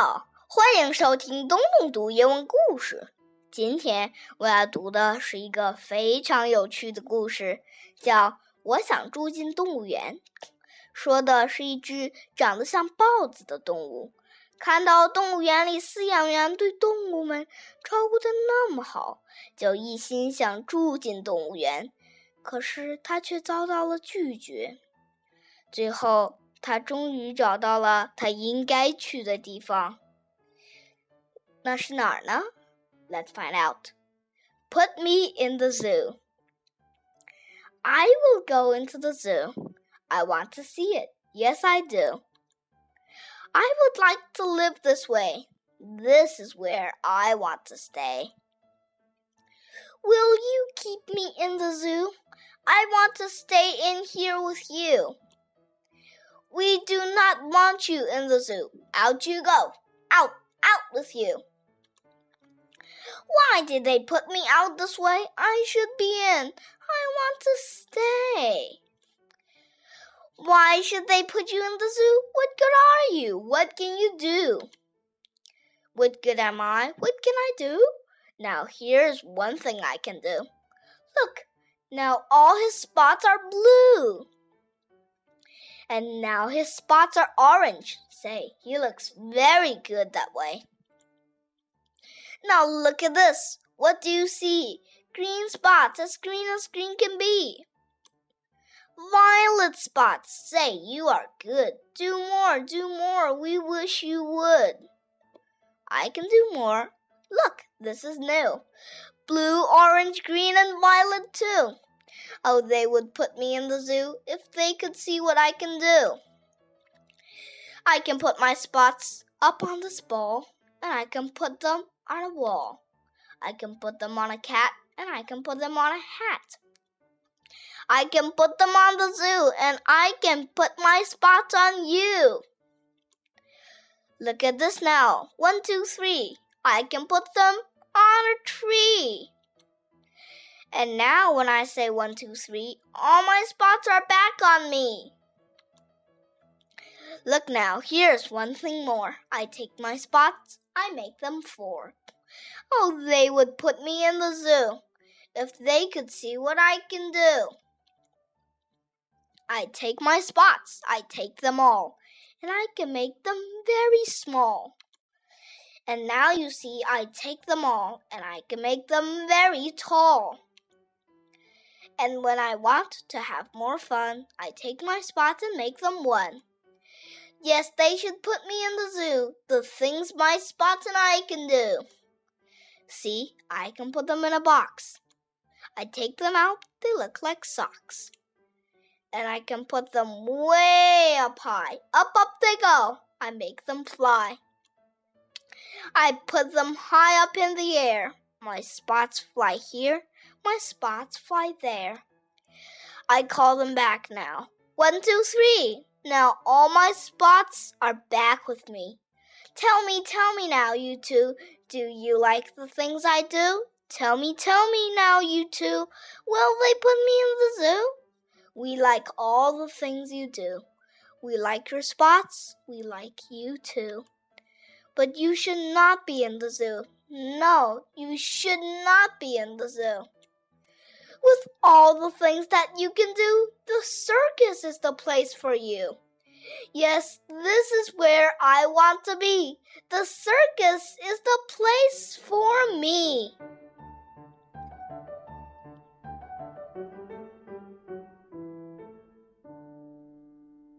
好，欢迎收听东东读英文故事。今天我要读的是一个非常有趣的故事，叫《我想住进动物园》。说的是一只长得像豹子的动物，看到动物园里饲养员对动物们照顾的那么好，就一心想住进动物园。可是他却遭到了拒绝。最后。他终于找到了他应该去的地方。那是哪儿呢？Let's find out. Put me in the zoo. I will go into the zoo. I want to see it. Yes, I do. I would like to live this way. This is where I want to stay. Will you keep me in the zoo? I want to stay in here with you. We do not want you in the zoo. Out you go. Out, out with you. Why did they put me out this way? I should be in. I want to stay. Why should they put you in the zoo? What good are you? What can you do? What good am I? What can I do? Now here's one thing I can do. Look, now all his spots are blue. And now his spots are orange. Say, he looks very good that way. Now look at this. What do you see? Green spots, as green as green can be. Violet spots. Say, you are good. Do more, do more. We wish you would. I can do more. Look, this is new. Blue, orange, green, and violet too. Oh, they would put me in the zoo if they could see what I can do. I can put my spots up on this ball, and I can put them on a wall. I can put them on a cat, and I can put them on a hat. I can put them on the zoo, and I can put my spots on you. Look at this now. One, two, three. I can put them And now when I say one, two, three, all my spots are back on me. Look now, here's one thing more. I take my spots, I make them four. Oh, they would put me in the zoo if they could see what I can do. I take my spots, I take them all, and I can make them very small. And now you see, I take them all, and I can make them very tall. And when I want to have more fun, I take my spots and make them one. Yes, they should put me in the zoo, the things my spots and I can do. See, I can put them in a box. I take them out, they look like socks. And I can put them way up high. Up, up they go. I make them fly. I put them high up in the air. My spots fly here, my spots fly there. I call them back now. One, two, three. Now all my spots are back with me. Tell me, tell me now, you two. Do you like the things I do? Tell me, tell me now, you two. Will they put me in the zoo? We like all the things you do. We like your spots. We like you too. But you should not be in the zoo. No, you should not be in the zoo. With all the things that you can do, the circus is the place for you. Yes, this is where I want to be. The circus is the place for me.